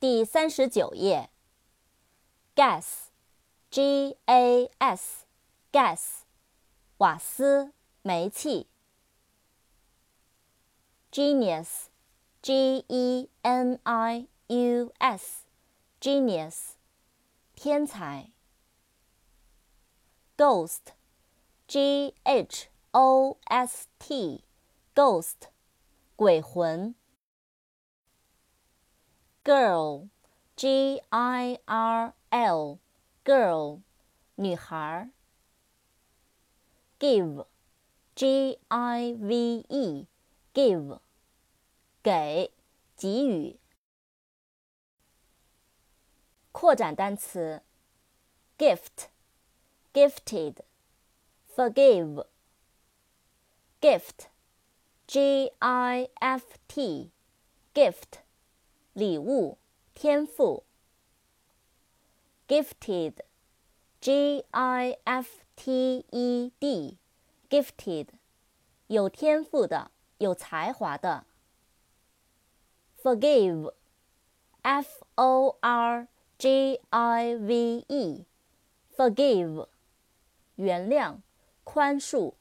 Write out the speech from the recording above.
第三十九页。gas，g a s，gas，瓦斯、煤气。genius，g e n i u s，genius，天才。ghost，g h o s t，ghost，鬼魂。girl，g i r l，girl，女孩。give，g i v e，give，给，给予。扩展单词，gift，gifted，forgive，gift，g i f t，gift。 礼物天赋 gifted gifted gifted 有天赋的有才华的 forgive forgive forgive 原谅宽恕